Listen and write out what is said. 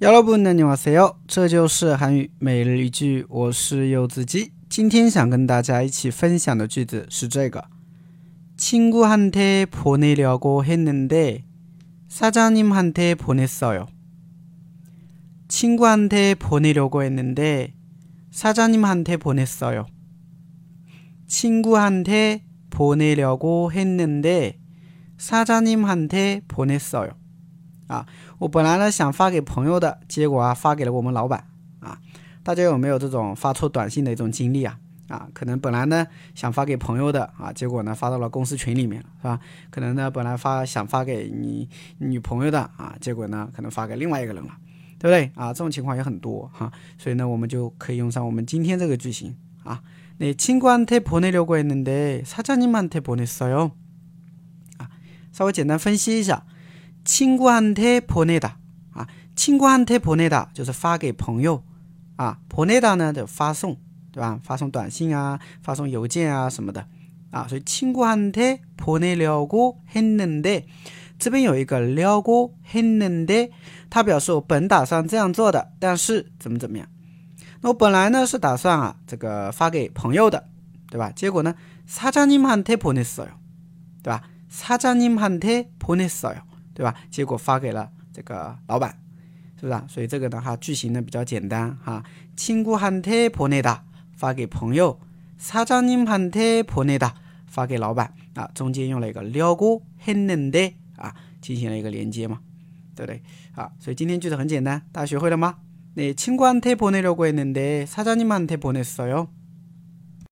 여러분안녕하세요，这就是韩语每日一句，我是柚子鸡。今天想跟大家一起分享的句子是这个：친구한테보내려고했는데사장님한테보냈어요。 친구한테보내려고했는데사장님한테보냈어요。 친구한테보내려고했는데사장님한테보냈어요。 啊，我本来呢想发给朋友的，结果啊发给了我们老板啊。大家有没有这种发错短信的一种经历啊？啊，可能本来呢想发给朋友的啊，结果呢发到了公司群里面了，是吧？可能呢本来发想发给你女朋友的啊，结果呢可能发给另外一个人了，对不对啊？这种情况也很多哈，所以呢我们就可以用上我们今天这个句型啊。네친구한테보내려고했는데사장님한테보냈어요啊，稍微简单分析一下。 亲구한테보내다啊，亲구한테보내다就是发给朋友啊，보내다呢就发送，对吧？发送短信啊，发送邮件啊什么的啊，所以亲구한테보내려고했는 데， 这边有一个려고했는 데， 它表示我本打算这样做的，但是怎么怎么样？那我本来呢是打算啊这个发给朋友的，对吧？结果呢사장님한테보냈어 요， 对吧？사장님한테보냈어 요。 对吧？结果发给了这个老板，是不是啊？所以这个呢，哈，句型呢比较简单哈。친구한테보내다发给朋友，사장님한테보내다发给老板啊，中间用了一个려고했는데啊，进行了一个连接嘛，对不对？好，所以今天句子很简单，大家学会了吗？네친구한테보내려고했는데사장님한테보냈어요